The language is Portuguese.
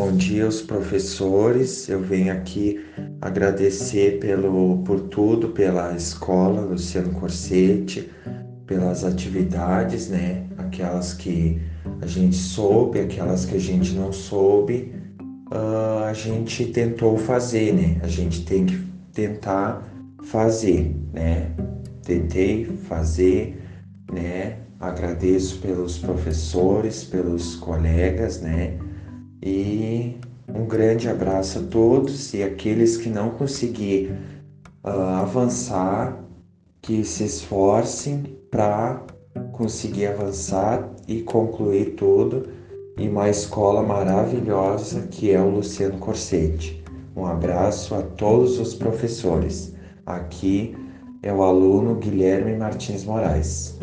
bom dia aos professores. Eu venho aqui agradecer pelo, por tudo, pela escola Luciano Corsetti, pelas atividades, né? Aquelas que a gente soube, aquelas que a gente não soube, uh, a gente tentou fazer, né? A gente tem que tentar fazer, né? Tentei fazer, né? Agradeço pelos professores, pelos colegas, né? E um grande abraço a todos e aqueles que não conseguir uh, avançar, que se esforcem para conseguir avançar e concluir tudo em uma escola maravilhosa que é o Luciano Corsetti. Um abraço a todos os professores. Aqui é o aluno Guilherme Martins Moraes.